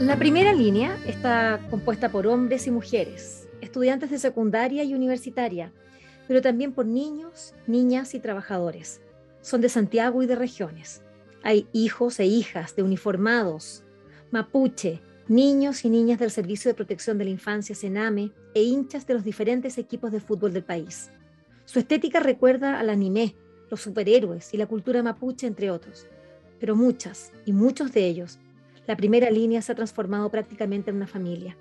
La primera línea está compuesta por hombres y mujeres, estudiantes de secundaria y universitaria, pero también por niños, niñas y trabajadores. Son de Santiago y de regiones. Hay hijos e hijas de uniformados, mapuche, niños y niñas del Servicio de Protección de la Infancia, Sename, e hinchas de los diferentes equipos de fútbol del país. Su estética recuerda al anime, los superhéroes y la cultura mapuche, entre otros. Pero muchas y muchos de ellos la primera línea se ha transformado prácticamente en una familia,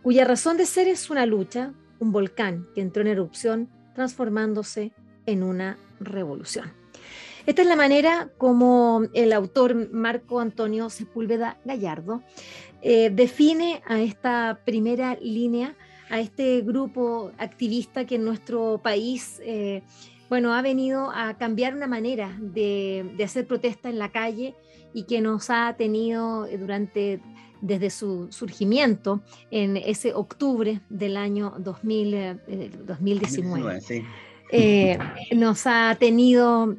cuya razón de ser es una lucha, un volcán que entró en erupción, transformándose en una revolución. Esta es la manera como el autor Marco Antonio Sepúlveda Gallardo eh, define a esta primera línea, a este grupo activista que en nuestro país eh, bueno, ha venido a cambiar una manera de, de hacer protesta en la calle y que nos ha tenido eh, durante desde su surgimiento en ese octubre del año 2000, 2019. Eh, eh, nos ha tenido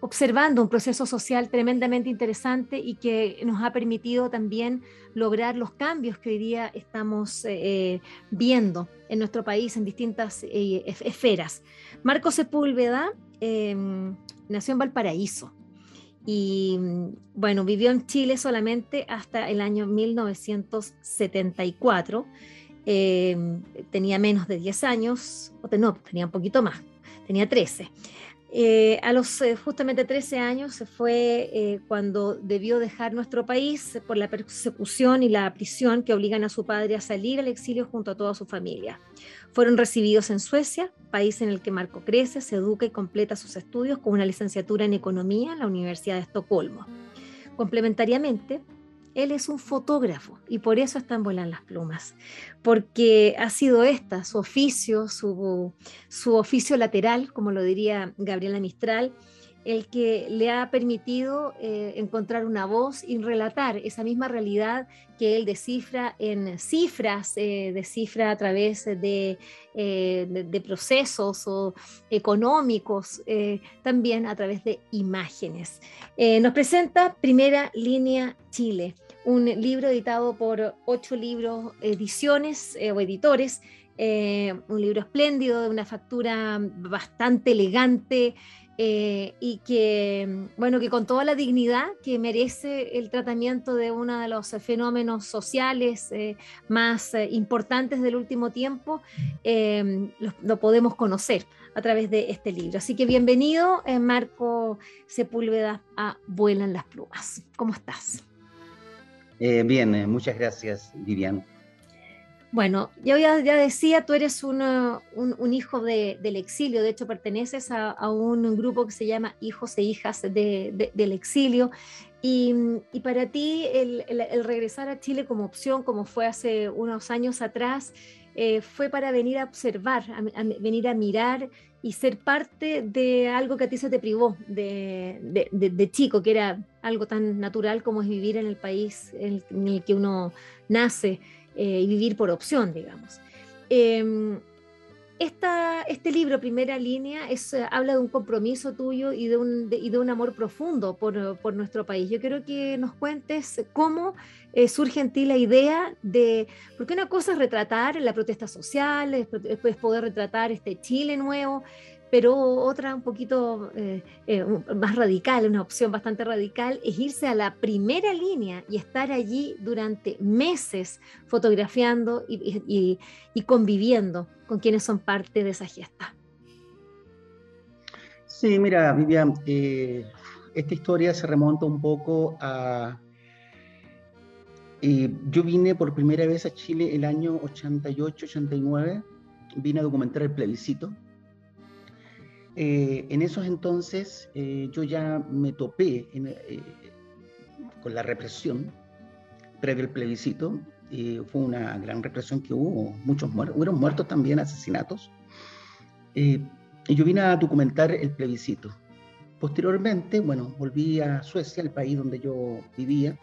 observando un proceso social tremendamente interesante y que nos ha permitido también lograr los cambios que hoy día estamos viendo en nuestro país en distintas esferas. Marco Sepúlveda nació en Valparaíso, y bueno, vivió en Chile solamente hasta el año 1974. Eh, tenía menos de 10 años, o no, tenía un poquito más, tenía 13. Eh, a los eh, justamente 13 años se fue cuando debió dejar nuestro país por la persecución y la prisión que obligan a su padre a salir al exilio junto a toda su familia. Fueron recibidos en Suecia, país en el que Marco crece, se educa y completa sus estudios con una licenciatura en Economía en la Universidad de Estocolmo. Complementariamente, él es un fotógrafo y por eso está en Volan las Plumas, porque ha sido esta su oficio, su, su oficio lateral, como lo diría Gabriela Mistral, el que le ha permitido eh, encontrar una voz y relatar esa misma realidad que él descifra en cifras, eh, descifra a través de, eh, procesos o económicos, también a través de imágenes. nos presenta Primera Línea Chile, un libro editado por ocho libros, ediciones o editores, un libro espléndido, de una factura bastante elegante, eh, y que, bueno, que con toda la dignidad que merece el tratamiento de uno de los fenómenos sociales eh, más eh, importantes del último tiempo, lo, lo, podemos conocer a través de este libro. Así que bienvenido, Marco Sepúlveda, a Vuelan las Plumas. ¿Cómo estás? bien, muchas gracias, Vivian. Bueno, yo ya, decía, tú eres un, hijo del exilio, de hecho perteneces a, un grupo que se llama Hijos e Hijas del Exilio, y, para ti el, regresar a Chile como opción, como fue hace unos años atrás, eh, fue para venir a observar, a, venir a mirar y ser parte de algo que a ti se te privó de, chico, que era algo tan natural como es vivir en el país en el que uno nace. Eh, y vivir por opción, digamos. Em, esta, este libro, Primera Línea, es, eh, habla de un compromiso tuyo y de un, y de un amor profundo por, por, nuestro país. Yo quiero que nos cuentes cómo eh, surge en ti la idea de, porque una cosa es retratar la protesta social, después poder retratar este Chile nuevo, pero otra un poquito eh, eh, más radical, una opción bastante radical, es irse a la primera línea y estar allí durante meses fotografiando y, conviviendo con quienes son parte de esa gesta. Sí, mira, Vivian, eh, esta historia se remonta un poco a... yo vine por primera vez a Chile el año 88-89, vine a documentar el plebiscito eh, en esos entonces eh, yo ya me topé, eh, con la represión previo al plebiscito. fue una gran represión que hubo, muchos muertos, hubieron muertos también, asesinatos. y yo vine a documentar el plebiscito. Posteriormente, bueno, volví a Suecia, el país donde yo vivía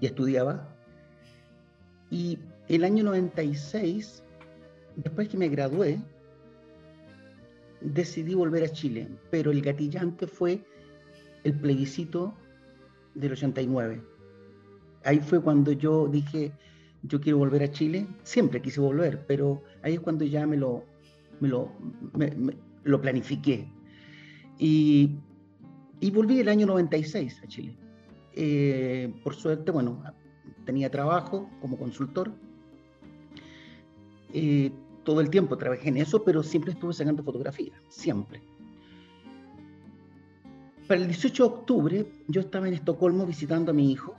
y estudiaba. Y el año 96, después que me gradué, decidí volver a Chile, pero el gatillante fue el plebiscito del 89. Ahí fue cuando yo dije, yo quiero volver a Chile, siempre quise volver, pero ahí es cuando ya me lo, me lo, lo planifiqué. Y, y, volví el año 96 a Chile. Eh, por suerte, bueno, tenía trabajo como consultor. Eh, todo el tiempo trabajé en eso, pero siempre estuve sacando fotografías, siempre. Para el 18 de octubre yo estaba en Estocolmo visitando a mi hijo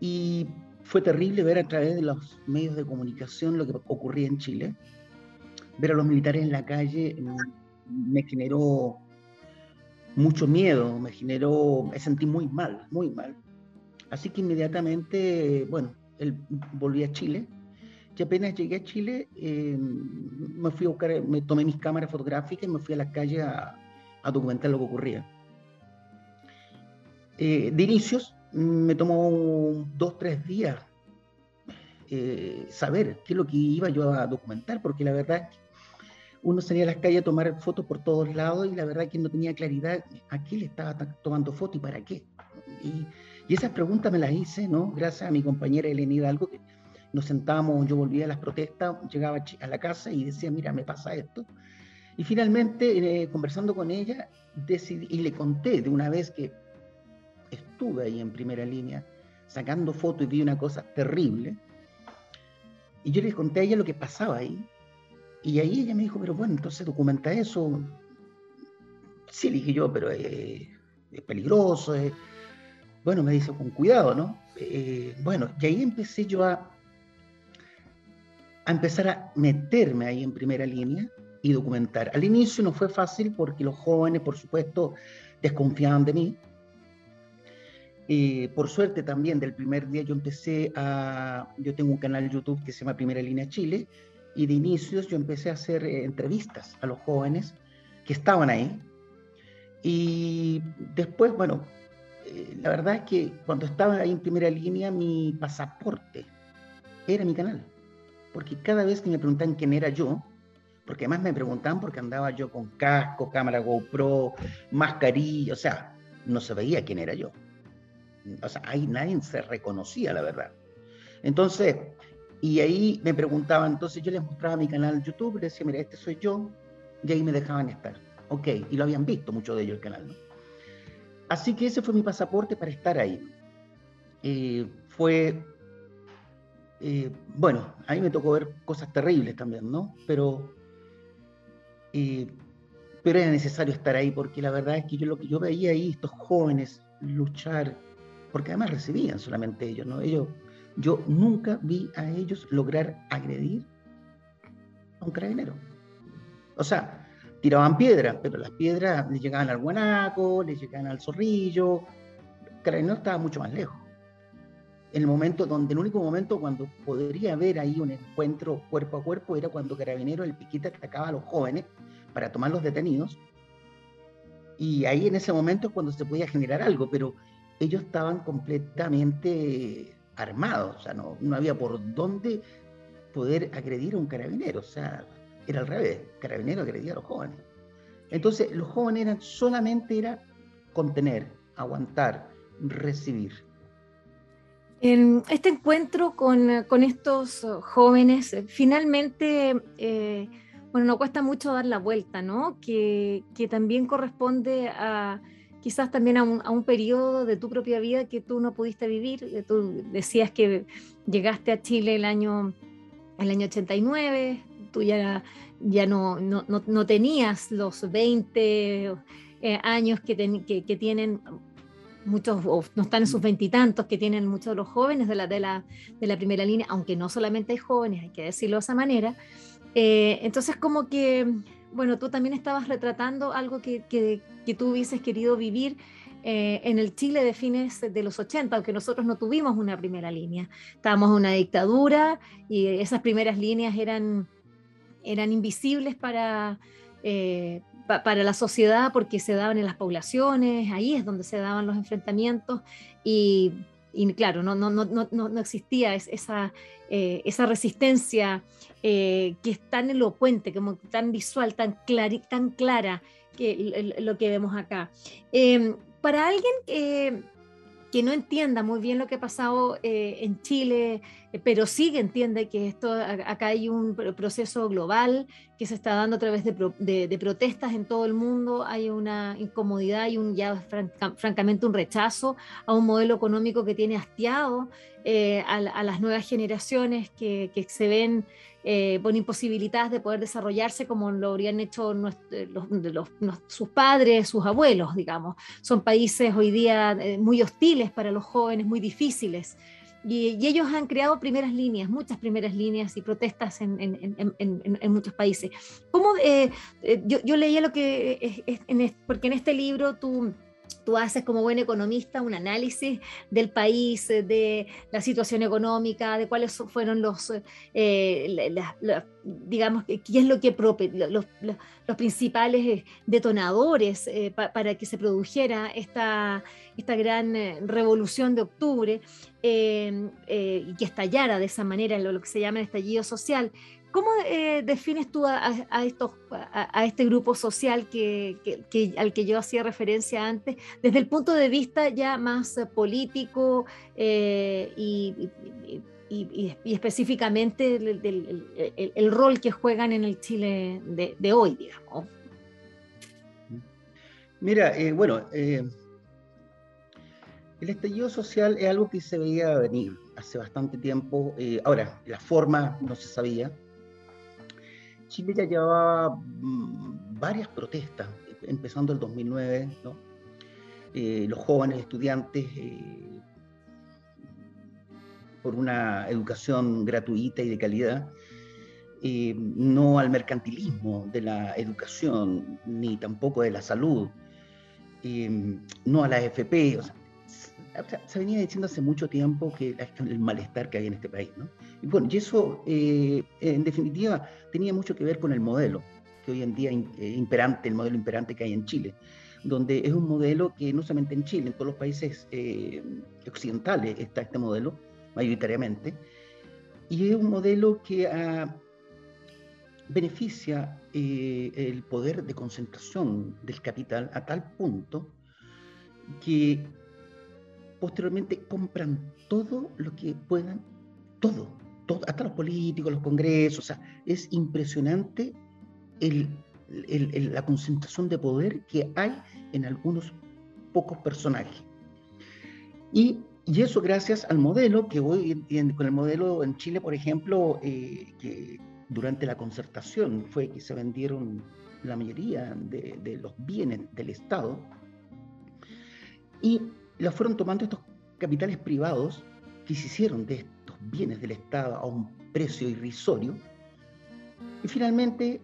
y fue terrible ver a través de los medios de comunicación lo que ocurría en Chile. Ver a los militares en la calle me generó mucho miedo, me generó, me sentí muy mal, muy mal. Así que inmediatamente, bueno, él volví a Chile y apenas llegué a Chile, eh, me fui a buscar, me tomé mis cámaras fotográficas y me fui a la calle a, documentar lo que ocurría. Eh, de inicios, me tomó dos, tres días eh, saber qué es lo que iba yo a documentar, porque la verdad es que uno salía a las calles a tomar fotos por todos lados y la verdad es que no tenía claridad a qué le estaba tomando fotos y para qué. Y, y, esas preguntas me las hice, ¿no? Gracias a mi compañera Elena Hidalgo, que nos sentábamos, yo volvía a las protestas, llegaba a la casa y decía, mira, me pasa esto. Y finalmente, eh, conversando con ella, decidí, y le conté de una vez que estuve ahí en primera línea, sacando fotos y vi una cosa terrible. Y yo le conté a ella lo que pasaba ahí. Y ahí ella me dijo, pero bueno, entonces documenta eso. Sí, le dije yo, pero es peligroso. Bueno, me dice, con cuidado, ¿no? Eh, bueno, y ahí empecé yo a a empezar a meterme ahí en primera línea y documentar. Al inicio no fue fácil porque los jóvenes, por supuesto, desconfiaban de mí. por suerte también del primer día yo empecé a, yo tengo un canal YouTube que se llama Primera Línea Chile y de inicios yo empecé a hacer eh, entrevistas a los jóvenes que estaban ahí. Y después, bueno, eh, la verdad es que cuando estaba ahí en primera línea mi pasaporte era mi canal porque cada vez que me preguntan quién era yo, porque además me preguntaban porque andaba yo con casco, cámara GoPro, mascarilla, o sea, no se veía quién era yo. O sea, ahí nadie se reconocía, la verdad. Entonces, y ahí me preguntaban, entonces yo les mostraba mi canal YouTube, les decía, mira, este soy yo, y ahí me dejaban estar. Ok, y lo habían visto mucho de ellos el canal, ¿no? Así que ese fue mi pasaporte para estar ahí. Eh, fue eh, bueno, a mí me tocó ver cosas terribles también, ¿no? Pero, eh, pero era necesario estar ahí porque la verdad es que yo lo que yo veía ahí, estos jóvenes luchar, porque además recibían solamente ellos, ¿no? Yo nunca vi a ellos lograr agredir a un carabinero. O sea, tiraban piedras, pero las piedras les llegaban al guanaco, les llegaban al zorrillo, el carabinero estaba mucho más lejos el momento donde el único momento cuando podría haber ahí un encuentro cuerpo a cuerpo era cuando Carabinero el Piquita atacaba a los jóvenes para tomar los detenidos. Y ahí en ese momento es cuando se podía generar algo, pero ellos estaban completamente armados, o sea, no, había por dónde poder agredir a un carabinero, o sea, era al revés, carabinero agredía a los jóvenes. Entonces, los jóvenes eran solamente era contener, aguantar, recibir este encuentro con, estos jóvenes, eh, finalmente, eh, bueno, no cuesta mucho dar la vuelta, ¿no? Que, también corresponde a quizás también a un, periodo de tu propia vida que tú no pudiste vivir. Eh, tú decías que llegaste a Chile el año, el año 89, tú ya, ya no, no, tenías los 20 años que, que tienen muchos no están en sus veintitantos que tienen muchos de los jóvenes de la, de, la, de la primera línea, aunque no solamente hay jóvenes, hay que decirlo de esa manera. Eh, entonces como que, bueno, tú también estabas retratando algo que, que, que, tú hubieses querido vivir eh, en el Chile de fines de los 80, aunque nosotros no tuvimos una primera línea. Estábamos en una dictadura y esas primeras líneas eran, eran invisibles para, eh, para la sociedad porque se daban en las poblaciones, ahí es donde se daban los enfrentamientos y, claro, no, no, no, no, existía esa, eh, esa resistencia que es tan elocuente, como tan visual, tan, tan clara que lo que vemos acá. Em, para alguien que, que, no entienda muy bien lo que ha pasado eh, en Chile, eh, pero sí que entiende que esto, acá hay un proceso global que se está dando a través de, protestas en todo el mundo, hay una incomodidad y un ya francamente un rechazo a un modelo económico que tiene hastiado eh, a, las nuevas generaciones que, se ven eh, con imposibilidades de poder desarrollarse como lo habrían hecho eh, sus padres, sus abuelos, digamos. Son países hoy día eh, muy hostiles para los jóvenes, muy difíciles. Y, ellos han creado primeras líneas, muchas primeras líneas y protestas en, muchos países. ¿Cómo, yo, yo, leía lo que, porque en este libro tú tú haces como buen economista un análisis del país, eh, de la situación económica, de cuáles fueron los, eh, digamos, qué es lo que los, los, principales eh, detonadores para que se produjera esta, esta gran revolución de octubre y que estallara de esa manera lo, lo que se llama el estallido social. ¿Cómo eh, defines tú a, este grupo social al que yo hacía referencia antes, desde el punto de vista ya más eh, político eh, y, específicamente el, rol que juegan en el Chile de, hoy, digamos? Mira, bueno, el estallido social es algo que se veía venir hace bastante tiempo. ahora, la forma no se sabía Chile ya llevaba mm, varias protestas, empezando el 2009, ¿no? Eh, los jóvenes estudiantes eh, por una educación gratuita y de calidad, eh, no al mercantilismo de la educación, ni tampoco de la salud, no a la AFP. O sea, se venía diciendo hace mucho tiempo que el malestar que hay en este país, ¿no? Y bueno, y eso eh, en definitiva tenía mucho que ver con el modelo que hoy en día eh, imperante, el modelo imperante que hay en Chile, donde es un modelo que no solamente en Chile, en todos los países eh, occidentales está este modelo, mayoritariamente, y es un modelo que ah, beneficia el poder de concentración del capital a tal punto que posteriormente compran todo lo que puedan, todo, todo hasta los políticos, los congresos, o sea, es impresionante la concentración de poder que hay en algunos pocos personajes. Y, eso gracias al modelo que hoy, con el modelo en Chile, por ejemplo, eh, que durante la concertación fue que se vendieron la mayoría de, de los bienes del Estado. Y la fueron tomando estos capitales privados que se hicieron de estos bienes del Estado a un precio irrisorio. Y finalmente,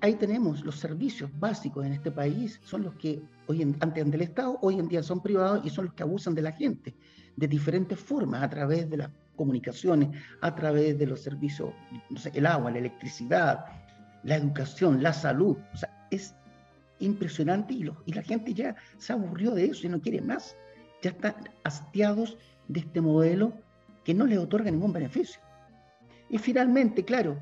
ahí tenemos los servicios básicos en este país, son los que hoy en, antes del Estado, hoy en día son privados y son los que abusan de la gente de diferentes formas, a través de las comunicaciones, a través de los servicios, no sé, el agua, la electricidad, la educación, la salud. O sea, es impresionante y, y la gente ya se aburrió de eso y no quiere más ya están hastiados de este modelo que no les otorga ningún beneficio. Y finalmente, claro,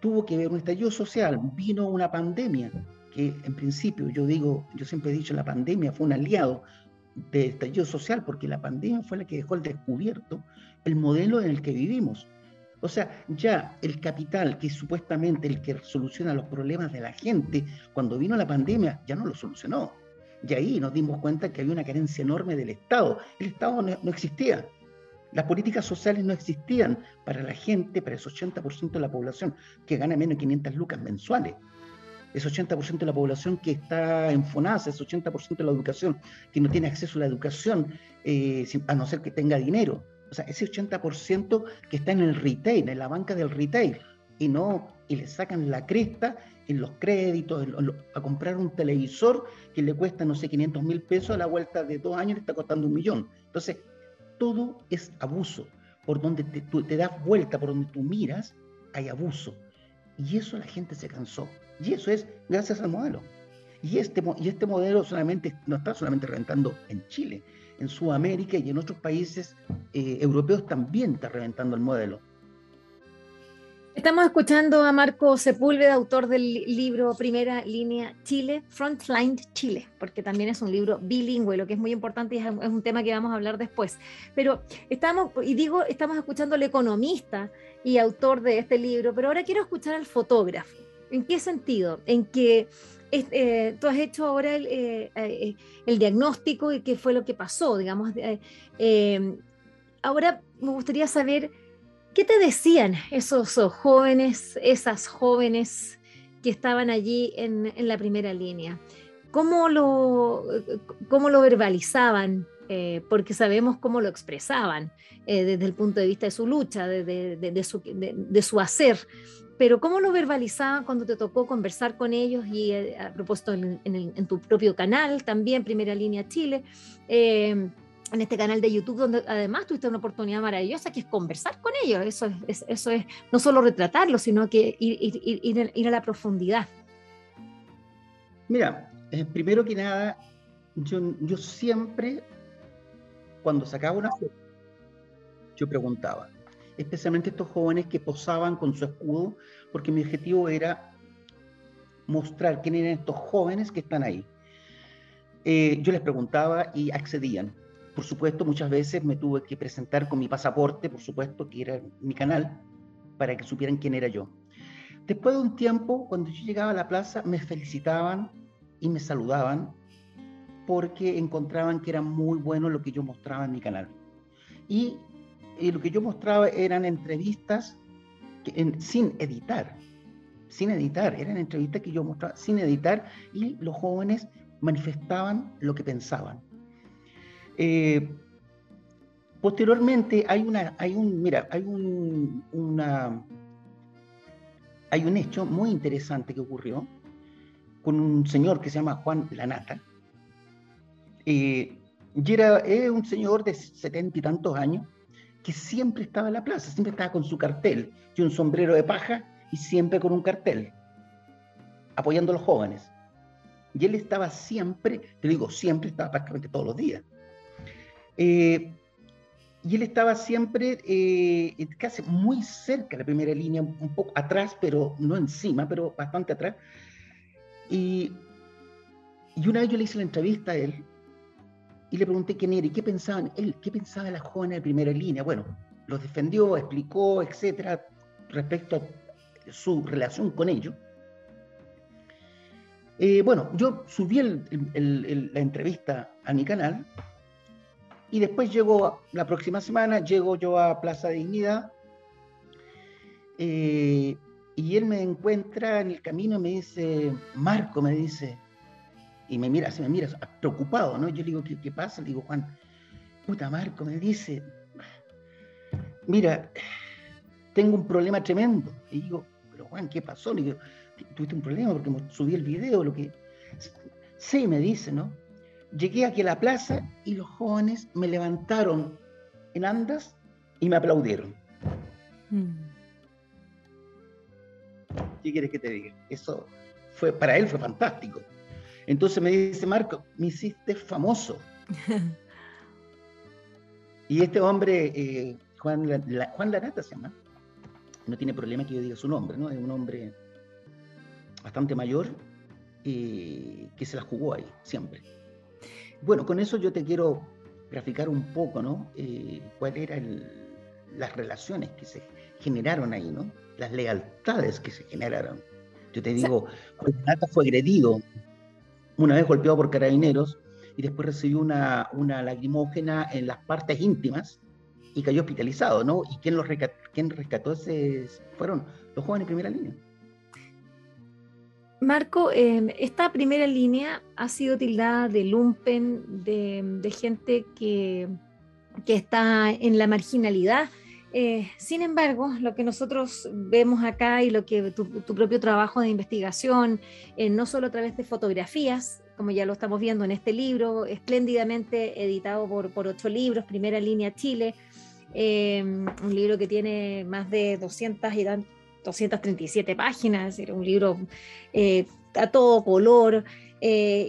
tuvo que ver un estallido social, vino una pandemia, que en principio yo digo, yo siempre he dicho, la pandemia fue un aliado del estallido social, porque la pandemia fue la que dejó al descubierto el modelo en el que vivimos. O sea, ya el capital, que es supuestamente el que soluciona los problemas de la gente, cuando vino la pandemia, ya no lo solucionó. Y ahí nos dimos cuenta que había una carencia enorme del Estado. El Estado no, existía. Las políticas sociales no existían para la gente, para ese 80% de la población que gana menos de 500 lucas mensuales. Ese 80% de la población que está en FONASA, ese 80% de la educación que no tiene acceso a la educación, eh, a no ser que tenga dinero. O sea, ese 80% que está en el retail, en la banca del retail, y no y le sacan la cresta en los créditos, a comprar un televisor que le cuesta, no sé, 500 mil pesos, a la vuelta de dos años le está costando un millón. Entonces, todo es abuso. Por donde te, das vuelta, por donde tú miras, hay abuso. Y eso la gente se cansó. Y eso es gracias al modelo. Y este, y este modelo solamente, no está solamente reventando en Chile, en Sudamérica y en otros países eh, europeos también está reventando el modelo. Estamos escuchando a Marco Sepúlveda, autor del libro Primera Línea Chile, Frontline Chile, porque también es un libro bilingüe, lo que es muy importante y es un tema que vamos a hablar después. Pero estamos, y digo, estamos escuchando al economista y autor de este libro, pero ahora quiero escuchar al fotógrafo. ¿En qué sentido? En que eh, tú has hecho ahora el, eh, eh, el, diagnóstico y qué fue lo que pasó, digamos. ahora me gustaría saber ¿Qué te decían esos jóvenes, esas jóvenes que estaban allí en, la primera línea? ¿Cómo lo, cómo lo verbalizaban? Eh, porque sabemos cómo lo expresaban eh, desde el punto de vista de su lucha, de, su, hacer. Pero ¿cómo lo verbalizaban cuando te tocó conversar con ellos y eh, a propósito en, en, tu propio canal, también Primera Línea Chile? En este canal de YouTube, donde además tuviste una oportunidad maravillosa que es conversar con ellos. Eso es, eso es no solo retratarlo, sino que ir, a la profundidad. Mira, eh, primero que nada, yo, yo siempre, cuando sacaba una foto, yo preguntaba, especialmente estos jóvenes que posaban con su escudo, porque mi objetivo era mostrar quién eran estos jóvenes que están ahí. Eh, yo les preguntaba y accedían por supuesto, muchas veces me tuve que presentar con mi pasaporte, por supuesto, que era mi canal, para que supieran quién era yo. Después de un tiempo, cuando yo llegaba a la plaza, me felicitaban y me saludaban porque encontraban que era muy bueno lo que yo mostraba en mi canal. Y, lo que yo mostraba eran entrevistas sin editar, sin editar, eran entrevistas que yo mostraba sin editar y los jóvenes manifestaban lo que pensaban. Eh, posteriormente hay una, hay un, mira, hay un, hay un hecho muy interesante que ocurrió con un señor que se llama Juan Lanata. Eh, y era un señor de setenta y tantos años que siempre estaba en la plaza, siempre estaba con su cartel y un sombrero de paja y siempre con un cartel, apoyando a los jóvenes. Y él estaba siempre, te digo, siempre estaba prácticamente todos los días. Eh, y él estaba siempre eh, casi muy cerca de la primera línea, un poco atrás, pero no encima, pero bastante atrás. Y, y una vez yo le hice la entrevista a él y le pregunté quién era y qué pensaban él, qué pensaba la joven de primera línea. Bueno, los defendió, explicó, etcétera, respecto a su relación con ellos. Eh, bueno, yo subí la entrevista a mi canal y después llego, la próxima semana, llego yo a Plaza Dignidad eh, y él me encuentra en el camino y me dice, Marco, me dice, y me mira, se me mira preocupado, ¿no? Yo le digo, ¿qué, pasa? Le digo, Juan, puta Marco, me dice, mira, tengo un problema tremendo. Y digo, pero Juan, ¿qué pasó? Le digo, tuviste un problema porque subí el video, lo que... Sí, me dice, ¿no? Llegué aquí a la plaza y los jóvenes me levantaron en andas y me aplaudieron. Mm. ¿Qué quieres que te diga? Eso fue, para él fue fantástico. Entonces me dice, Marco, me hiciste famoso. y este hombre, eh, Juan, Juan Lanata se llama, no tiene problema que yo diga su nombre, ¿no? Es un hombre bastante mayor y que se la jugó ahí, siempre. Bueno, con eso yo te quiero graficar un poco, ¿no? Eh, cuáles eran las relaciones que se generaron ahí, ¿no? Las lealtades que se generaron. Yo te digo, Nata fue agredido, una vez golpeado por carabineros, y después recibió una, una lagrimógena en las partes íntimas y cayó hospitalizado, ¿no? ¿Y quién, lo rescató, quién rescató ese? Fueron los jóvenes de primera línea. Marco, em, esta primera línea ha sido tildada de lumpen, de, gente que, está en la marginalidad. Eh, sin embargo, lo que nosotros vemos acá y lo que tu, propio trabajo de investigación, eh, no solo a través de fotografías, como ya lo estamos viendo en este libro, espléndidamente editado por, por ocho libros, Primera Línea Chile, eh, un libro que tiene más de 200 y 237 páginas, es un libro a todo color,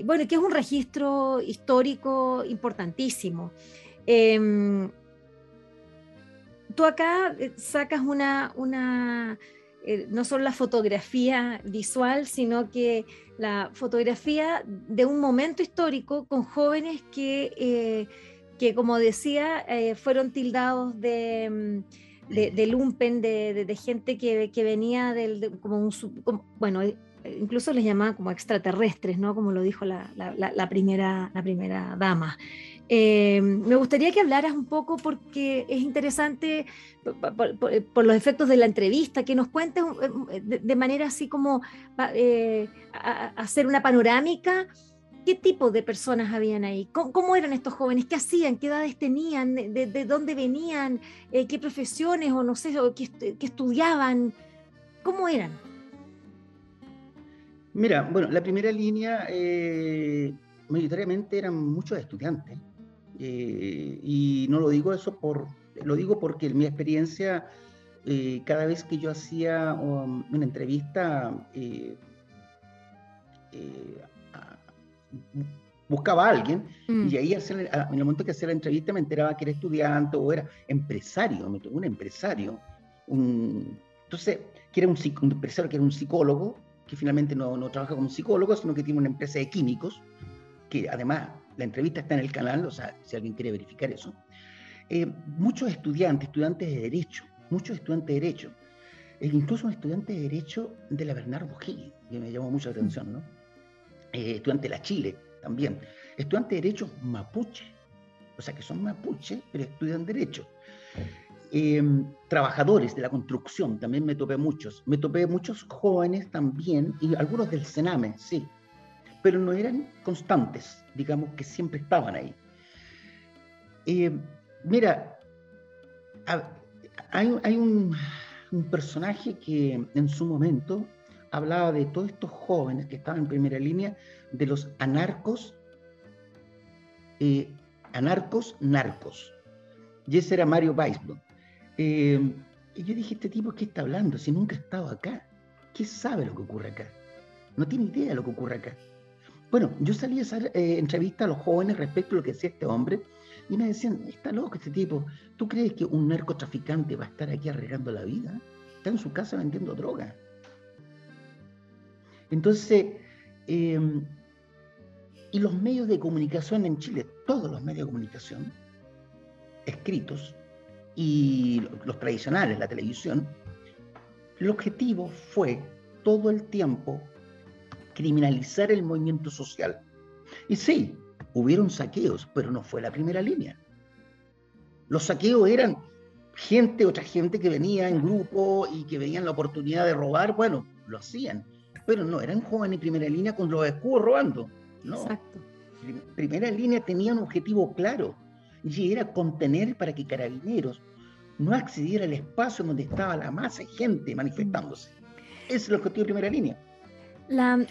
bueno, que es un registro histórico importantísimo. Em, tú acá eh, sacas una, una eh, no solo la fotografía visual, sino que la fotografía de un momento histórico con jóvenes que, eh, que como decía, fueron tildados de, de, lumpen, de, gente que, que venía del, como un, bueno, incluso les llamaban como extraterrestres, ¿no? Como lo dijo la, la, primera, la primera dama. Eh, me gustaría que hablaras un poco porque es interesante por, los efectos de la entrevista, que nos cuentes eh, de, manera así como eh, hacer una panorámica. ¿Qué tipo de personas habían ahí? ¿Cómo, eran estos jóvenes? ¿Qué hacían? ¿Qué edades tenían? ¿De, dónde venían? ¿Qué profesiones o no sé, qué, estudiaban? ¿Cómo eran? Mira, bueno, la primera línea mayoritariamente eran muchos estudiantes. Eh, y no lo digo eso por, lo digo porque en mi experiencia, eh, cada vez que yo hacía um, una entrevista, eh, buscaba a alguien mm. y ahí en el momento que hacía la entrevista me enteraba que era estudiante o era empresario, un empresario. entonces, que era un, un, empresario que era un psicólogo, que finalmente no, no trabaja como psicólogo, sino que tiene una empresa de químicos, que además la entrevista está en el canal, o sea, si alguien quiere verificar eso. Eh, muchos estudiantes, estudiantes de Derecho, muchos estudiantes de Derecho, e incluso un estudiante de Derecho de la Bernardo Gil, que me llamó mucho la atención, ¿no? Eh, estudiante de la Chile también. Estudiante de Derecho mapuche, o sea que son mapuche, pero estudian Derecho. Em, trabajadores de la construcción, también me topé muchos. Me topé muchos jóvenes también, y algunos del Sename, sí, pero no eran constantes, digamos que siempre estaban ahí. Eh, mira, hay, un, personaje que en su momento hablaba de todos estos jóvenes que estaban en primera línea, de los anarcos, eh, anarcos narcos. Y ese era Mario Weisblum. Eh, y yo dije, este tipo, ¿qué está hablando? Si nunca ha estado acá. ¿Qué sabe lo que ocurre acá? No tiene idea de lo que ocurre acá. Bueno, yo salí a hacer eh, entrevista a los jóvenes respecto a lo que decía este hombre y me decían, está loco este tipo, ¿tú crees que un narcotraficante va a estar aquí arreglando la vida? Está en su casa vendiendo droga. Entonces, em, y los medios de comunicación en Chile, todos los medios de comunicación, escritos y los tradicionales, la televisión, el objetivo fue todo el tiempo criminalizar el movimiento social. Y sí, hubieron saqueos, pero no fue la primera línea. Los saqueos eran gente, otra gente que venía en grupo y que veían la oportunidad de robar, bueno, lo hacían, pero no eran jóvenes en primera línea con los escudos robando. No. Exacto. Primera línea tenía un objetivo claro y era contener para que carabineros no accediera al espacio donde estaba la masa de gente manifestándose. Ese es el objetivo de primera línea.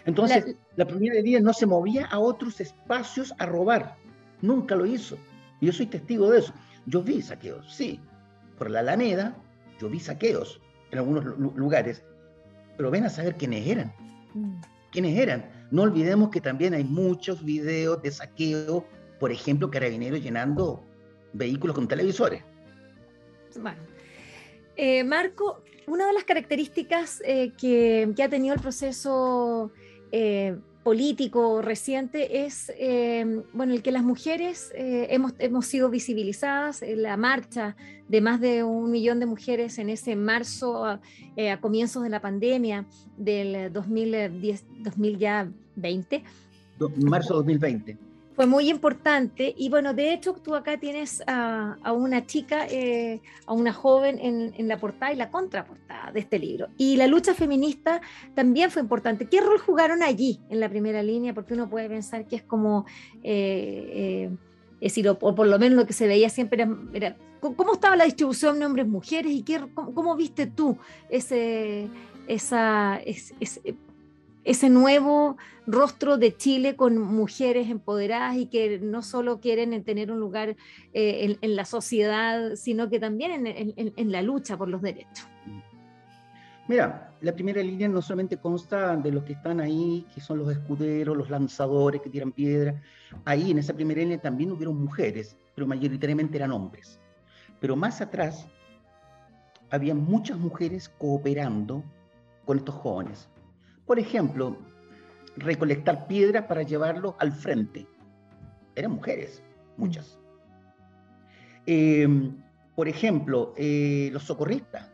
Entonces, la, primera línea no se movía a otros espacios a robar. Nunca lo hizo. Yo soy testigo de eso. Yo vi saqueos, sí. Por la Alameda, yo vi saqueos en algunos lugares. Pero ven a saber quiénes eran. Mm. ¿Quiénes eran? No olvidemos que también hay muchos videos de saqueo, por ejemplo, carabineros llenando vehículos con televisores. Bueno. Eh, Marco, una de las características eh, que, ha tenido el proceso eh, político reciente es eh, bueno, el que las mujeres hemos, hemos, sido visibilizadas, en la marcha de más de un millón de mujeres en ese marzo a, comienzos de la pandemia del 2010, 2020. Marzo 2020 fue muy importante. Y bueno, de hecho, tú acá tienes a, una chica, eh, a una joven en, la portada y la contraportada de este libro. Y la lucha feminista también fue importante. ¿Qué rol jugaron allí en la primera línea? Porque uno puede pensar que es como... Eh, Es decir, o, por lo menos lo que se veía siempre era, ¿cómo estaba la distribución de hombres-mujeres y qué, cómo, viste tú ese, esa, ese nuevo rostro de Chile con mujeres empoderadas y que no solo quieren tener un lugar eh, en, la sociedad, sino que también en, la lucha por los derechos. Mira, la primera línea no solamente consta de los que están ahí, que son los escuderos, los lanzadores que tiran piedra. Ahí en esa primera línea también hubieron mujeres, pero mayoritariamente eran hombres. Pero más atrás había muchas mujeres cooperando con estos jóvenes. Por ejemplo, recolectar piedras para llevarlos al frente. Eran mujeres, muchas. Em, por ejemplo, eh, los socorristas,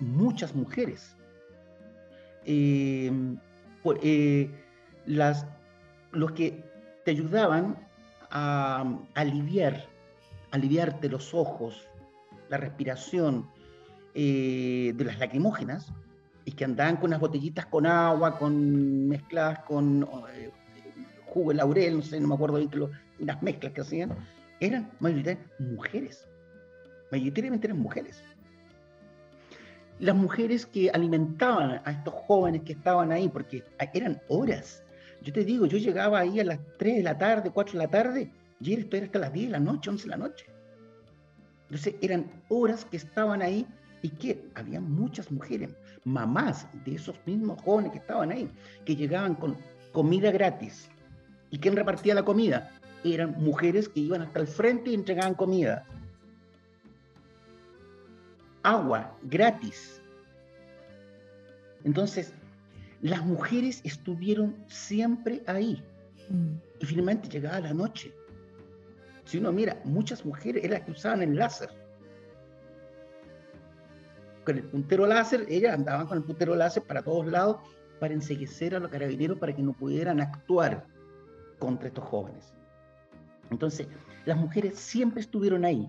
muchas mujeres. Em, eh, las, los que te ayudaban a, aliviar, aliviarte los ojos, la respiración eh, de las lacrimógenas, y que andaban con unas botellitas con agua, con mezcladas con eh, jugo de laurel, no sé, no me acuerdo bien las mezclas que hacían, eran mayoritariamente mujeres. Mayoritariamente eran mujeres. Las mujeres que alimentaban a estos jóvenes que estaban ahí, porque eran horas. Yo te digo, yo llegaba ahí a las 3 de la tarde, 4 de la tarde, y esto era hasta las 10 de la noche, 11 de la noche. Entonces eran horas que estaban ahí y que había muchas mujeres, mamás de esos mismos jóvenes que estaban ahí, que llegaban con comida gratis. ¿Y quién repartía la comida? Eran mujeres que iban hasta el frente y entregaban comida. Agua gratis. Entonces, las mujeres estuvieron siempre ahí. Mm. Y finalmente llegaba la noche. Si uno mira, muchas mujeres eran las que usaban el láser con el puntero láser, ellas andaban con el puntero láser para todos lados para enseguecer a los carabineros para que no pudieran actuar contra estos jóvenes. Entonces, las mujeres siempre estuvieron ahí.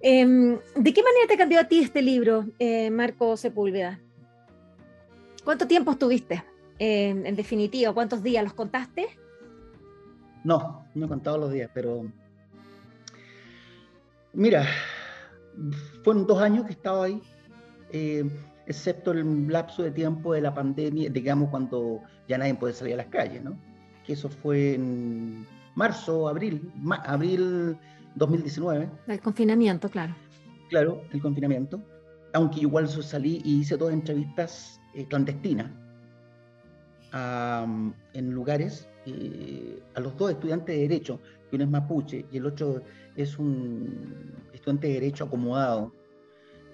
Em, ¿De qué manera te cambió a ti este libro, eh, Marco Sepúlveda? ¿Cuánto tiempo estuviste? en definitiva, ¿cuántos días los contaste? No, no he contado los días, pero mira, fueron dos años que he estado ahí, eh, excepto el lapso de tiempo de la pandemia, digamos cuando ya nadie puede salir a las calles, ¿no? Que eso fue en marzo, abril, abril 2019. El confinamiento, claro. Claro, el confinamiento. Aunque igual salí y hice dos entrevistas eh, clandestinas en lugares eh, a los dos estudiantes de Derecho, que uno es mapuche y el otro es un estudiante de Derecho acomodado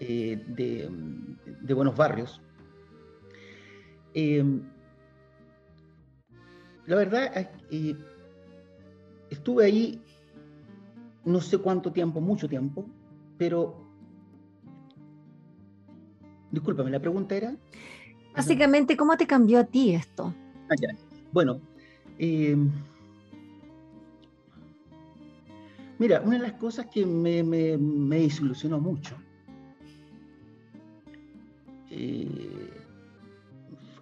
eh, de, buenos barrios. Em, la verdad, estuve ahí no sé cuánto tiempo, mucho tiempo, pero... Discúlpame, la pregunta era... Básicamente, ¿cómo te cambió a ti esto? Ah, bueno, em, Mira, una de las cosas que me, me, desilusionó mucho, eh,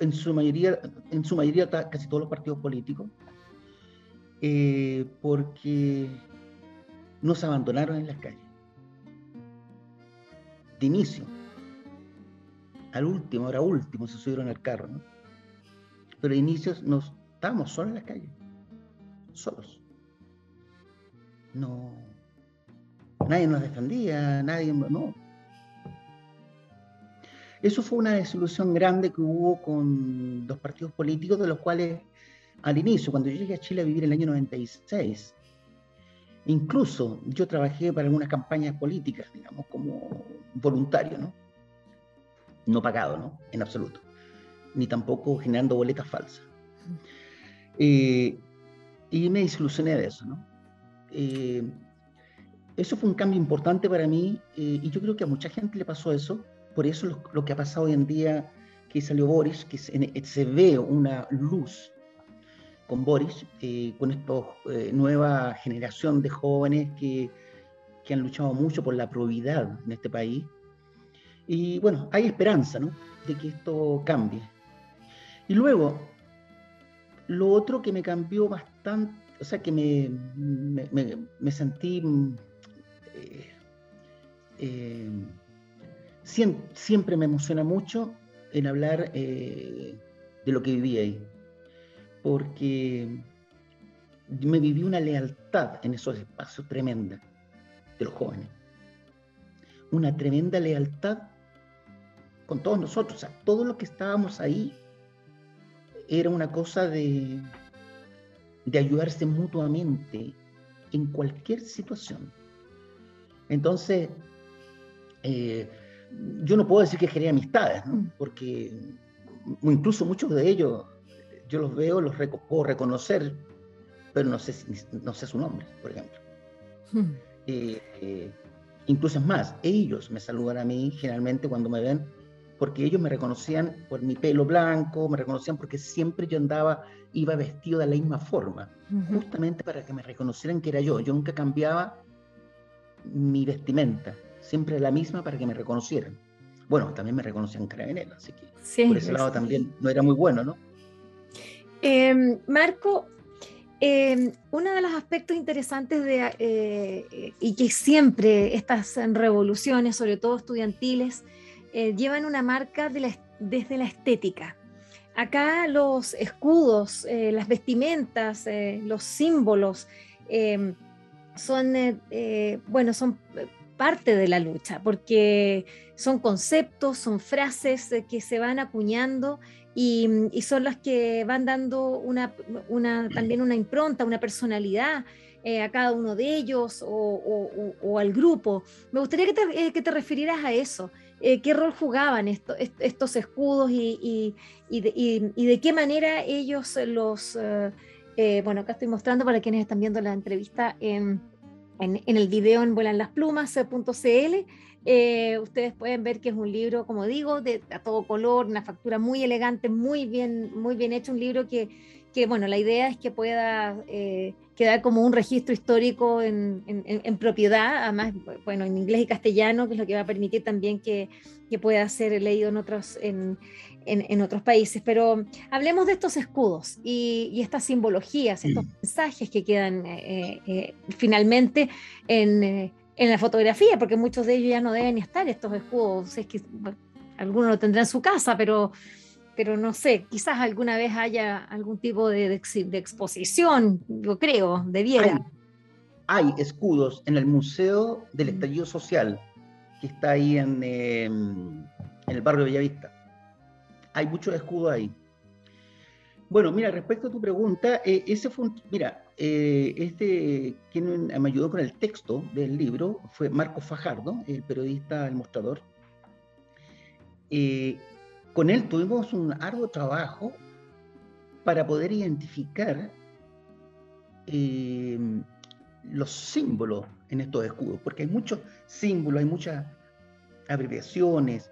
en su mayoría, en su mayoría casi todos los partidos políticos, eh, porque nos abandonaron en las calles. De inicio, al último, ahora último, se subieron al carro, ¿no? Pero de inicio nos estábamos solos en las calles, solos no, nadie nos defendía, nadie, no. Eso fue una desilusión grande que hubo con los partidos políticos, de los cuales al inicio, cuando yo llegué a Chile a vivir en el año 96, incluso yo trabajé para algunas campañas políticas, digamos, como voluntario, ¿no? No pagado, ¿no? En absoluto. Ni tampoco generando boletas falsas. Eh, y me desilusioné de eso, ¿no? Eh, eso fue un cambio importante para mí eh, y yo creo que a mucha gente le pasó eso. Por eso lo, que ha pasado hoy en día, que salió Boris, que se, ve una luz con Boris, eh, con esta nueva generación de jóvenes que, que, han luchado mucho por la probidad en este país. Y bueno, hay esperanza ¿no? de que esto cambie. Y luego, lo otro que me cambió bastante, o sea que me, me, sentí eh, eh, siempre, me emociona mucho en hablar eh, de lo que viví ahí, porque me viví una lealtad en esos espacios tremenda de los jóvenes, una tremenda lealtad con todos nosotros, o sea, todo lo que estábamos ahí era una cosa de, de ayudarse mutuamente en cualquier situación. Entonces, eh, yo no puedo decir que generé amistades, ¿no? Mm. porque incluso muchos de ellos yo los veo, los puedo reconocer, pero no sé, no sé su nombre, por ejemplo. Mm. Eh, eh, incluso es más, ellos me saludan a mí generalmente cuando me ven, porque ellos me reconocían por mi pelo blanco, me reconocían porque siempre yo andaba, iba vestido de la misma forma, justamente para que me reconocieran que era yo. Yo nunca cambiaba mi vestimenta, siempre la misma para que me reconocieran. Bueno, también me reconocían carabineros, así que por ese lado también no era muy bueno, ¿no? Em, Marco, em, uno de los aspectos interesantes de, eh, y que siempre estas revoluciones, sobre todo estudiantiles, eh, llevan una marca desde la estética. Acá los escudos, eh, las vestimentas, los símbolos, em, son, eh, eh, bueno, son parte de la lucha, porque son conceptos, son frases que se van acuñando y, son las que van dando una, una, también una impronta, una personalidad eh, a cada uno de ellos o, al grupo. Me gustaría que te, que te refirieras a eso. ¿Qué rol jugaban estos escudos y, y, de, qué manera ellos los eh, bueno, acá estoy mostrando para quienes están viendo la entrevista en, el video en vuelanlasplumas.cl. Eh, ustedes pueden ver que es un libro, como digo, de, a todo color, una factura muy elegante, muy bien, muy bien hecho, un libro que, que bueno, la idea es que pueda eh, quedar como un registro histórico en, propiedad, además, bueno, en inglés y castellano, que es lo que va a permitir también que, que pueda ser leído en otros, en, en, otros países. Pero hablemos de estos escudos y, estas simbologías, estos mensajes que quedan eh, eh, finalmente en, en, la fotografía, porque muchos de ellos ya no deben estar, estos escudos. Es que algunos lo tendrán en su casa, pero, pero no sé, quizás alguna vez haya algún tipo de, de, exposición, yo creo, debiera. Hay, hay, escudos en el Museo del Estallido Social, que está ahí en, em, en el barrio de Bellavista hay muchos escudos ahí. Bueno, mira, respecto a tu pregunta, eh, ese fue un, mira, eh, este, quien me ayudó con el texto del libro fue Marco Fajardo, el periodista El Mostrador. Eh, con él tuvimos un arduo trabajo para poder identificar los símbolos en estos escudos, porque hay muchos símbolos, hay muchas abreviaciones.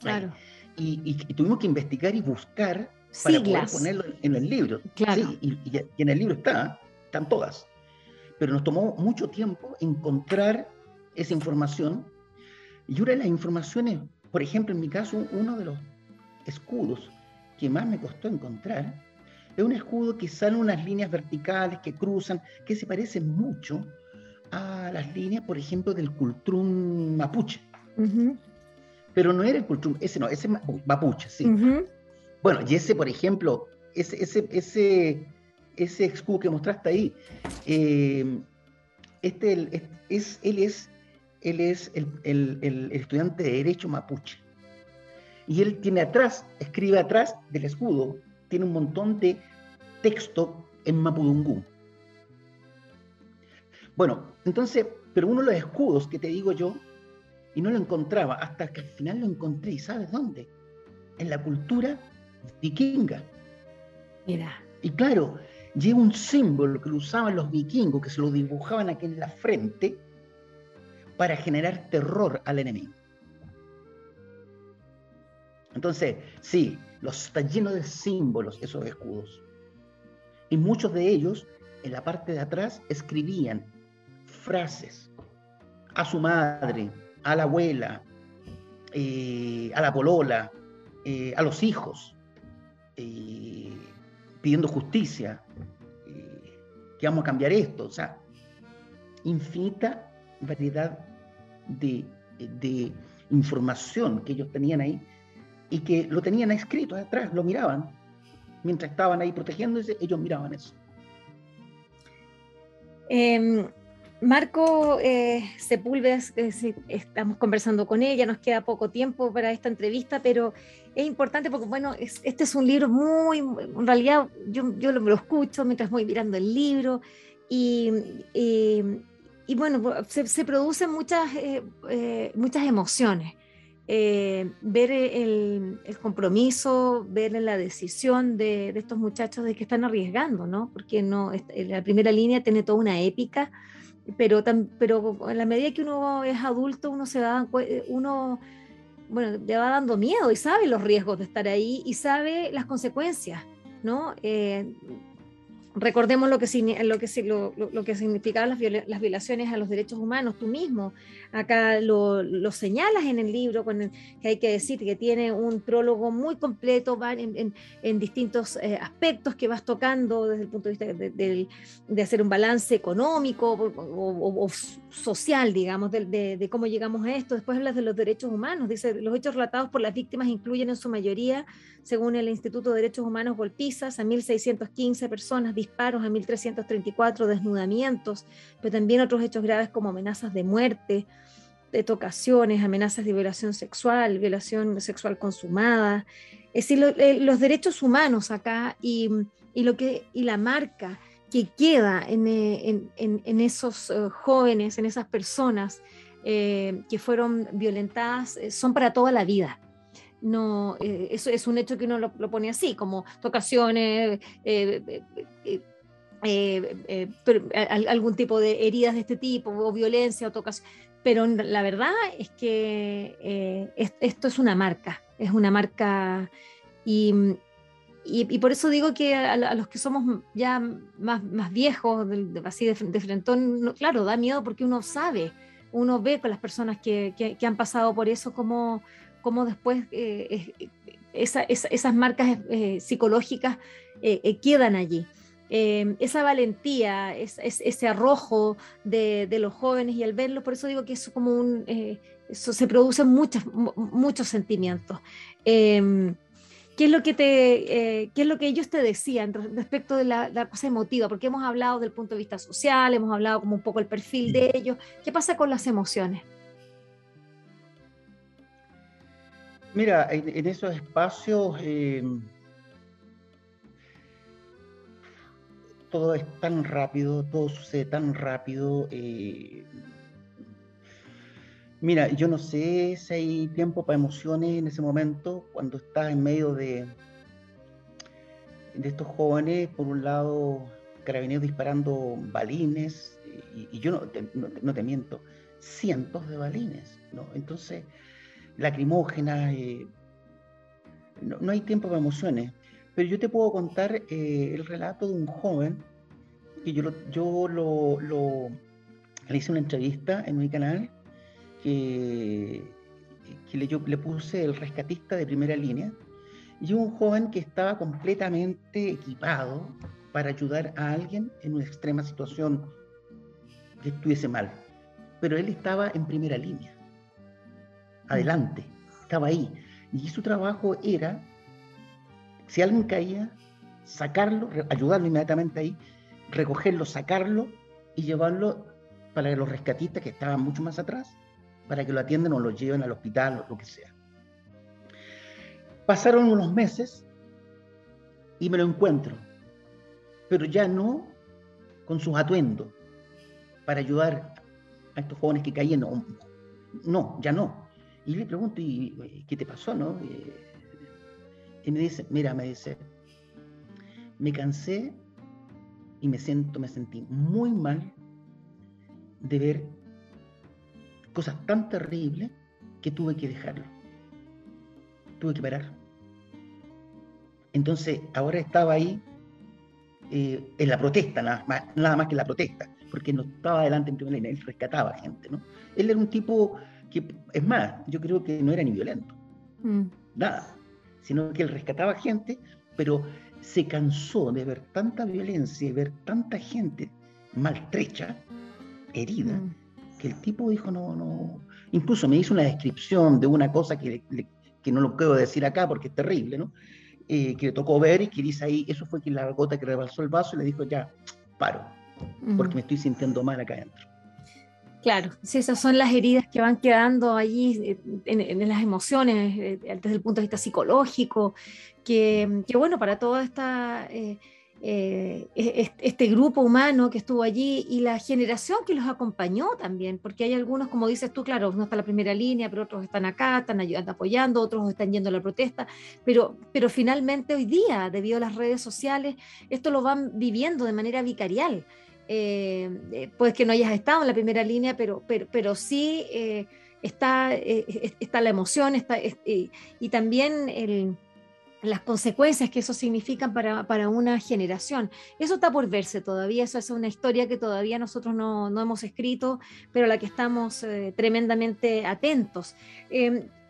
Claro y, tuvimos que investigar y buscar para poder ponerlo en, el libro. y, en el libro está, están todas. Pero nos tomó mucho tiempo encontrar esa información. Y una de las informaciones, por ejemplo, en mi caso, uno de los escudos que más me costó encontrar es un escudo que sale unas líneas verticales que cruzan, que se parecen mucho a las líneas, por ejemplo, del cultrún mapuche pero no era el cultum, ese no, ese mapuche, sí. Bueno, y ese, por ejemplo, ese, ese, ese, ese escudo que mostraste ahí, eh, este, es, él es, él es el, el, el, estudiante de Derecho mapuche. Y él tiene atrás, escribe atrás del escudo, tiene un montón de texto en mapudungú. Bueno, entonces, pero uno de los escudos que te digo yo y no lo encontraba hasta que al final lo encontré. ¿Y sabes dónde? En la cultura vikinga. Mira. Y claro, lleva un símbolo que lo usaban los vikingos, que se lo dibujaban aquí en la frente para generar terror al enemigo. Entonces, sí, los está lleno de símbolos esos escudos. Y muchos de ellos, en la parte de atrás, escribían frases a su madre, a la abuela, eh, a la polola, eh, a los hijos, eh, pidiendo justicia. que vamos a cambiar esto. O sea, infinita variedad de, de información que ellos tenían ahí y que lo tenían escrito atrás, lo miraban. Mientras estaban ahí protegiéndose, ellos miraban eso. Em, Marco eh, Sepúlveda, estamos conversando con ella, nos queda poco tiempo para esta entrevista, pero es importante porque, bueno, este es un libro muy, en realidad yo, yo lo, escucho mientras voy mirando el libro y, y, bueno, se, producen muchas, eh, eh, muchas emociones. Eh, ver el, compromiso, ver la decisión de, de, estos muchachos de que están arriesgando, ¿no? Porque no, la primera línea tiene toda una épica pero, pero en la medida que uno es adulto, uno se da, uno, bueno, le va dando miedo y sabe los riesgos de estar ahí y sabe las consecuencias, ¿no? Eh, recordemos lo que, lo que, lo, lo que significaban las, violaciones a los derechos humanos, tú mismo acá lo, señalas en el libro, con que hay que decir que tiene un prólogo muy completo, en, en, distintos eh, aspectos que vas tocando desde el punto de vista de, hacer un balance económico o, social, digamos, de, cómo llegamos a esto. Después hablas de los derechos humanos, dice, los hechos relatados por las víctimas incluyen en su mayoría, según el Instituto de Derechos Humanos Golpizas, a 1.615 personas disparos a 1.334 desnudamientos, pero también otros hechos graves como amenazas de muerte, de tocaciones, amenazas de violación sexual, violación sexual consumada. Es decir, eh, los derechos humanos acá y, lo que, y la marca que queda en, eh, esos eh, jóvenes, en esas personas que fueron violentadas, son para toda la vida no, eh, eso es un hecho que uno lo, pone así, como tocaciones, eh, eh, algún tipo de heridas de este tipo, o violencia, o tocaciones. Pero la verdad es que esto es una marca, es una marca y, y, por eso digo que a, los que somos ya más, más viejos, así de, de frente, claro, da miedo porque uno sabe, uno ve con las personas que, que, que han pasado por eso como cómo después eh, esas marcas eh, psicológicas eh, quedan allí. esa valentía, ese arrojo de, los jóvenes y al verlo, por eso digo que eso se producen muchos, sentimientos. Em, ¿Qué es, lo que te, ¿Qué es lo que ellos te decían respecto de la, la, cosa emotiva? Porque hemos hablado del punto de vista social, hemos hablado como un poco el perfil de ellos. ¿Qué pasa con las emociones? Mira, en, esos espacios eh, todo es tan rápido, todo sucede tan rápido. Eh, mira, yo no sé si hay tiempo para emociones en ese momento, cuando estás en medio de, de estos jóvenes, por un lado, carabineros disparando balines, y, yo no te, no te, miento, cientos de balines, ¿no? Entonces lacrimógenas, eh, no, hay tiempo para emociones. Pero yo te puedo contar eh, el relato de un joven que yo, lo, yo lo, le hice una entrevista en mi canal que, que le, yo, le puse el rescatista de primera línea y un joven que estaba completamente equipado para ayudar a alguien en una extrema situación que estuviese mal. Pero él estaba en primera línea adelante, estaba ahí. Y su trabajo era, si alguien caía, sacarlo, ayudarlo inmediatamente ahí, recogerlo, sacarlo y llevarlo para los rescatistas que estaban mucho más atrás, para que lo atiendan o lo lleven al hospital o lo que sea. Pasaron unos meses y me lo encuentro, pero ya no con sus atuendos para ayudar a estos jóvenes que caían. No, ya no. Y le pregunto, ¿y qué te pasó, no? Y me dice, mira, me dice, me cansé y me siento, me sentí muy mal de ver cosas tan terribles que tuve que dejarlo. Tuve que parar. Entonces, ahora estaba ahí eh, en la protesta, nada más, nada más que en la protesta, porque no estaba adelante en primera línea, él rescataba gente, ¿no? Él era un tipo que, es más, yo creo que no era ni violento, mm. nada, sino que él rescataba gente, pero se cansó de ver tanta violencia y ver tanta gente maltrecha, herida, mm. que el tipo dijo, no, no, incluso me hizo una descripción de una cosa que, que no lo puedo decir acá porque es terrible, ¿no? Eh, que le tocó ver y que dice ahí, eso fue que la gota que rebalsó el vaso y le dijo, ya, paro, porque me estoy sintiendo mal acá adentro. Claro, sí, esas son las heridas que van quedando allí eh, en, las emociones, eh, desde el punto de vista psicológico, que, bueno, para toda esta... Eh, este grupo humano que estuvo allí y la generación que los acompañó también, porque hay algunos, como dices tú, claro, no está la primera línea, pero otros están acá, están ayudando, apoyando, otros están yendo a la protesta, pero, pero finalmente hoy día, debido a las redes sociales, esto lo van viviendo de manera vicarial. Eh, eh, pues que no hayas estado en la primera línea, pero, pero, pero sí está, está la emoción está, y también las consecuencias que eso significa para, una generación. Eso está por verse todavía, eso es una historia que todavía nosotros no, hemos escrito, pero a la que estamos eh, tremendamente atentos.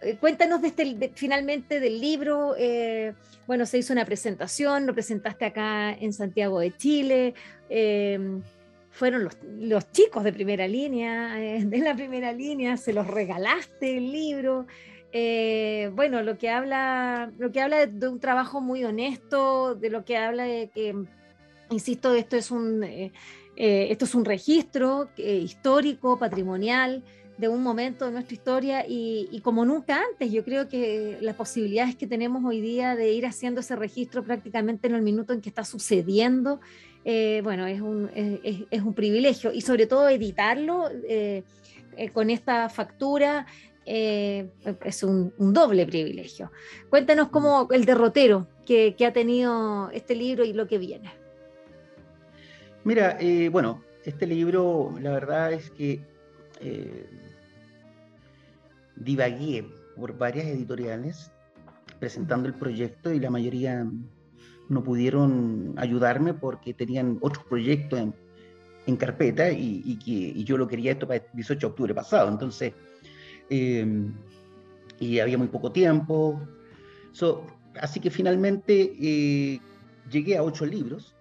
Eh, cuéntanos de este, finalmente del libro. Eh, bueno, se hizo una presentación, lo presentaste acá en Santiago de Chile. Em, fueron los, chicos de primera línea, de la primera línea, se los regalaste el libro. Eh, bueno, lo que habla, lo que habla de, un trabajo muy honesto, de lo que habla de que, insisto, esto es un, eh, eh, esto es un registro histórico, patrimonial, de un momento de nuestra historia y, como nunca antes, yo creo que las posibilidades que tenemos hoy día de ir haciendo ese registro prácticamente en el minuto en que está sucediendo, bueno, es un, es, un, privilegio y sobre todo editarlo con esta factura eh, es un, doble privilegio. Cuéntanos cómo el derrotero que, ha tenido este libro y lo que viene. Mira, eh, bueno, este libro, la verdad es que eh, divagué por varias editoriales presentando el proyecto y la mayoría no pudieron ayudarme porque tenían otros proyectos en, carpeta y, que, yo lo quería esto para el 18 de octubre pasado. Entonces, Em, y había muy poco tiempo. así que finalmente eh, llegué a ocho libros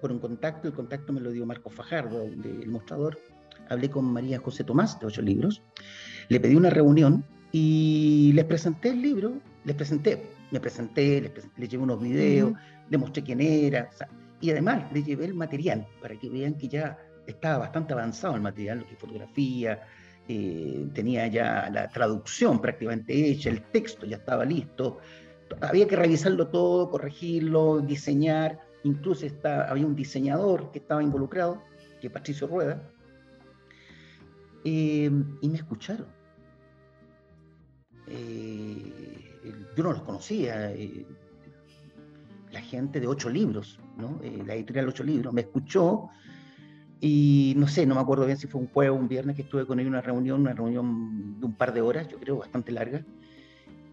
por un contacto. El contacto me lo dio Marco Fajardo del Mostrador. Hablé con María José Tomás de ocho libros. Le pedí una reunión y les presenté el libro. Les presenté, me presenté, les, llevé unos videos, les mostré quién era. y además les llevé el material para que vean que ya estaba bastante avanzado el material, lo que fotografía, eh, tenía ya la traducción prácticamente hecha, el texto ya estaba listo, había que revisarlo todo, corregirlo, diseñar, incluso está, había un diseñador que estaba involucrado, que es Patricio Rueda, eh, y me escucharon. Eh, yo no los conocía, la gente de ocho libros, ¿no? la editorial ocho libros, me escuchó y no sé, no me acuerdo bien si fue un jueves o un viernes que estuve con él en una reunión, una reunión de un par de horas, yo creo, bastante larga.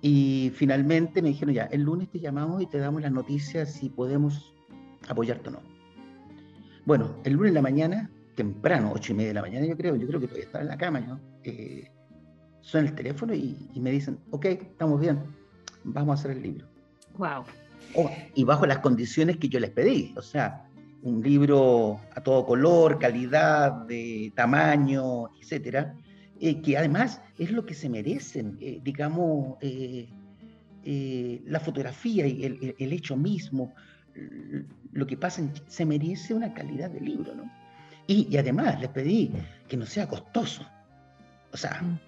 Y finalmente me dijeron, ya, el lunes te llamamos y te damos las noticias si podemos apoyarte o no. Bueno, el lunes en la mañana, temprano, ocho y media de la mañana, yo creo, yo creo que todavía estaba en la cama, yo, eh, suena el teléfono y, me dicen, ok, estamos bien, vamos a hacer el libro. Wow. Oh, y bajo las condiciones que yo les pedí, o sea, un libro a todo color, calidad, de tamaño, etcétera, eh, que además es lo que se merecen, eh, digamos, eh, la fotografía y el, hecho mismo, lo que pasa, se merece una calidad de libro, ¿no? Y, además les pedí que no sea costoso. O sea. Mm.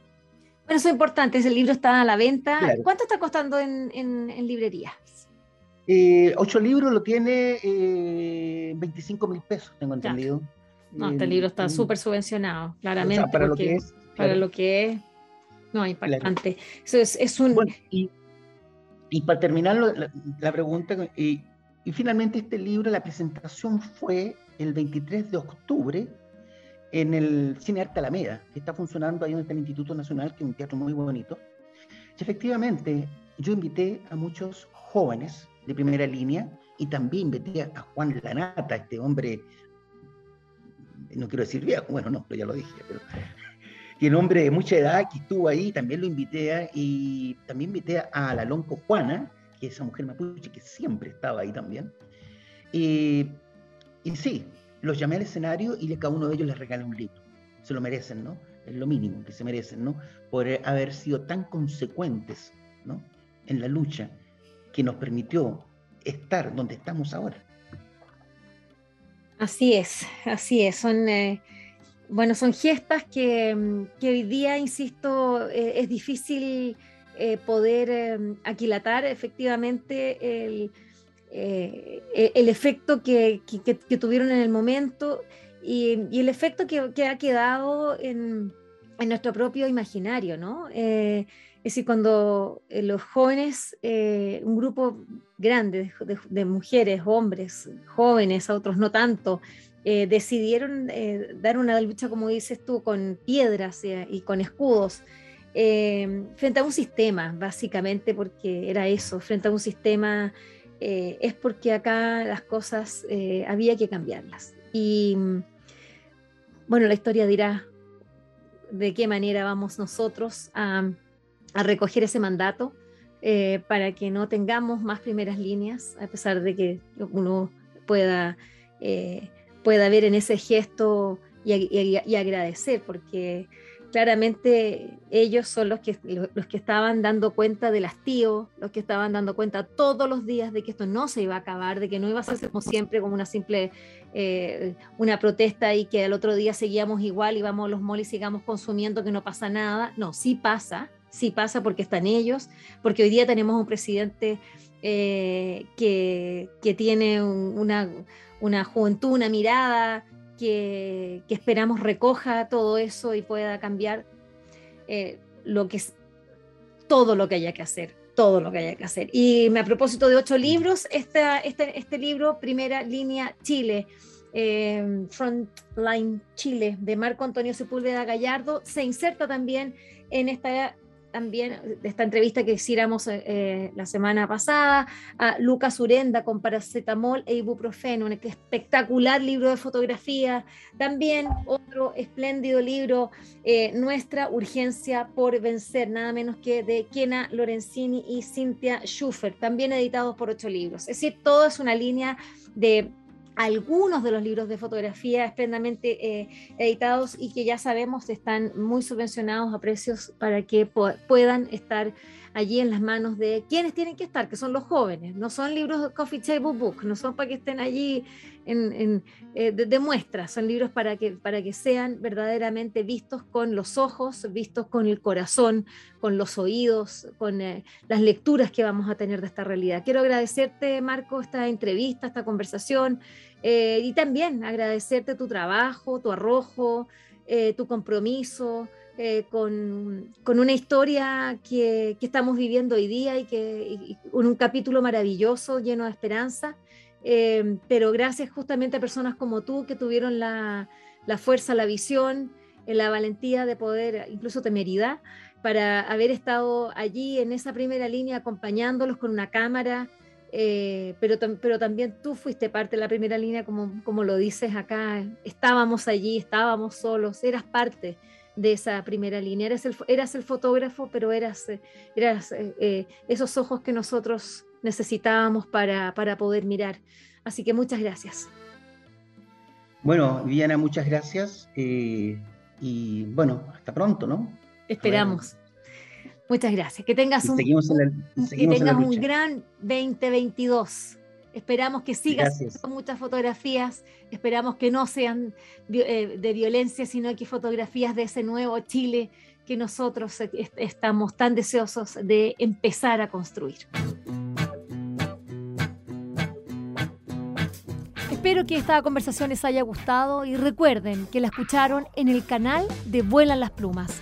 Bueno, eso es importante, ese libro está a la venta. ¿Cuánto está costando en, en, en librerías? Eh, ocho libros lo tiene eh, 25 mil pesos, tengo entendido. No, este libro está súper subvencionado, claramente. para lo que es. Para lo que es. No, impactante. Eso es, un... y, para terminar la, pregunta, y, finalmente este libro, la presentación fue el 23 de octubre en el Cine Arte Alameda, que está funcionando ahí donde el Instituto Nacional, que es un teatro muy bonito. Y efectivamente, yo invité a muchos jóvenes de primera línea y también invité a Juan Lanata, este hombre, no quiero decir viejo, bueno, no, pero ya lo dije, pero que un hombre de mucha edad que estuvo ahí, también lo invité a, y también invité a la Lonco Juana, que esa mujer mapuche que siempre estaba ahí también. y sí, los llamé al escenario y a cada uno de ellos les regalé un libro. Se lo merecen, ¿no? Es lo mínimo que se merecen, ¿no? Por haber sido tan consecuentes, ¿no? En la lucha que nos permitió estar donde estamos ahora. Así es, así es. Son, eh, bueno, son gestas que, hoy día, insisto, eh, es difícil eh, poder aquilatar efectivamente el, el efecto que, tuvieron en el momento y, el efecto que, ha quedado en, en, nuestro propio imaginario, ¿no? es decir, cuando los jóvenes, un grupo grande de, mujeres, hombres, jóvenes, a otros no tanto, eh, decidieron eh, dar una lucha, como dices tú, con piedras eh, y con escudos, frente a un sistema, básicamente, porque era eso, frente a un sistema, es porque acá las cosas había que cambiarlas. Y bueno, la historia dirá de qué manera vamos nosotros a, recoger ese mandato eh, para que no tengamos más primeras líneas, a pesar de que uno pueda, eh, pueda ver en ese gesto y, agradecer, porque claramente ellos son los que, los que estaban dando cuenta del hastío, los que estaban dando cuenta todos los días de que esto no se iba a acabar, de que no iba a ser como siempre como una simple eh, una protesta y que al otro día seguíamos igual y vamos a los moles y sigamos consumiendo que no pasa nada. No, sí pasa, sí pasa porque están ellos, porque hoy día tenemos un presidente eh, que, tiene una, juventud, una mirada que, esperamos recoja todo eso y pueda cambiar eh, lo que es todo lo que haya que hacer, todo lo que haya que hacer. Y a propósito de ocho libros, este, este libro, Primera Línea Chile, eh, Frontline Chile, de Marco Antonio Sepúlveda Gallardo, se inserta también en esta también de esta entrevista que hiciéramos eh, eh, la semana pasada a Lucas Urenda con paracetamol e ibuprofeno, un espectacular libro de fotografía. También otro espléndido libro, eh, Nuestra Urgencia por Vencer, nada menos que de Kena Lorenzini y Cynthia Schufer, también editados por ocho libros. Es decir, todo es una línea de algunos de los libros de fotografía esplendamente eh, editados y que ya sabemos están muy subvencionados a precios para que puedan estar allí en las manos de quienes tienen que estar, que son los jóvenes. No son libros de coffee table book, no son para que estén allí en, eh, de, muestras, son libros para que, para que sean verdaderamente vistos con los ojos, vistos con el corazón, con los oídos, con eh, las lecturas que vamos a tener de esta realidad. Quiero agradecerte, Marco, esta entrevista, esta conversación eh, y también agradecerte tu trabajo, tu arrojo, tu compromiso, eh, con, una historia que, estamos viviendo hoy día y que un capítulo maravilloso, lleno de esperanza, eh, pero gracias justamente a personas como tú que tuvieron la, fuerza, la visión, eh, la valentía de poder, incluso temeridad, para haber estado allí en esa primera línea acompañándolos con una cámara. pero, pero también tú fuiste parte de la primera línea, como, como lo dices acá, estábamos allí, estábamos solos, eras parte de esa primera línea. Eras el, eras el fotógrafo, pero eras, eh, eras eh, eh, esos ojos que nosotros necesitábamos para, para poder mirar. Así que muchas gracias. Bueno, Viviana, muchas gracias. y bueno, hasta pronto, ¿no? Esperamos. Muchas gracias. Que tengas un, que tengas un gran 2022. Esperamos que sigas con muchas fotografías, esperamos que no sean eh, de violencia, sino que fotografías de ese nuevo Chile que nosotros estamos tan deseosos de empezar a construir. Espero que esta conversación les haya gustado y recuerden que la escucharon en el canal de Vuelan las Plumas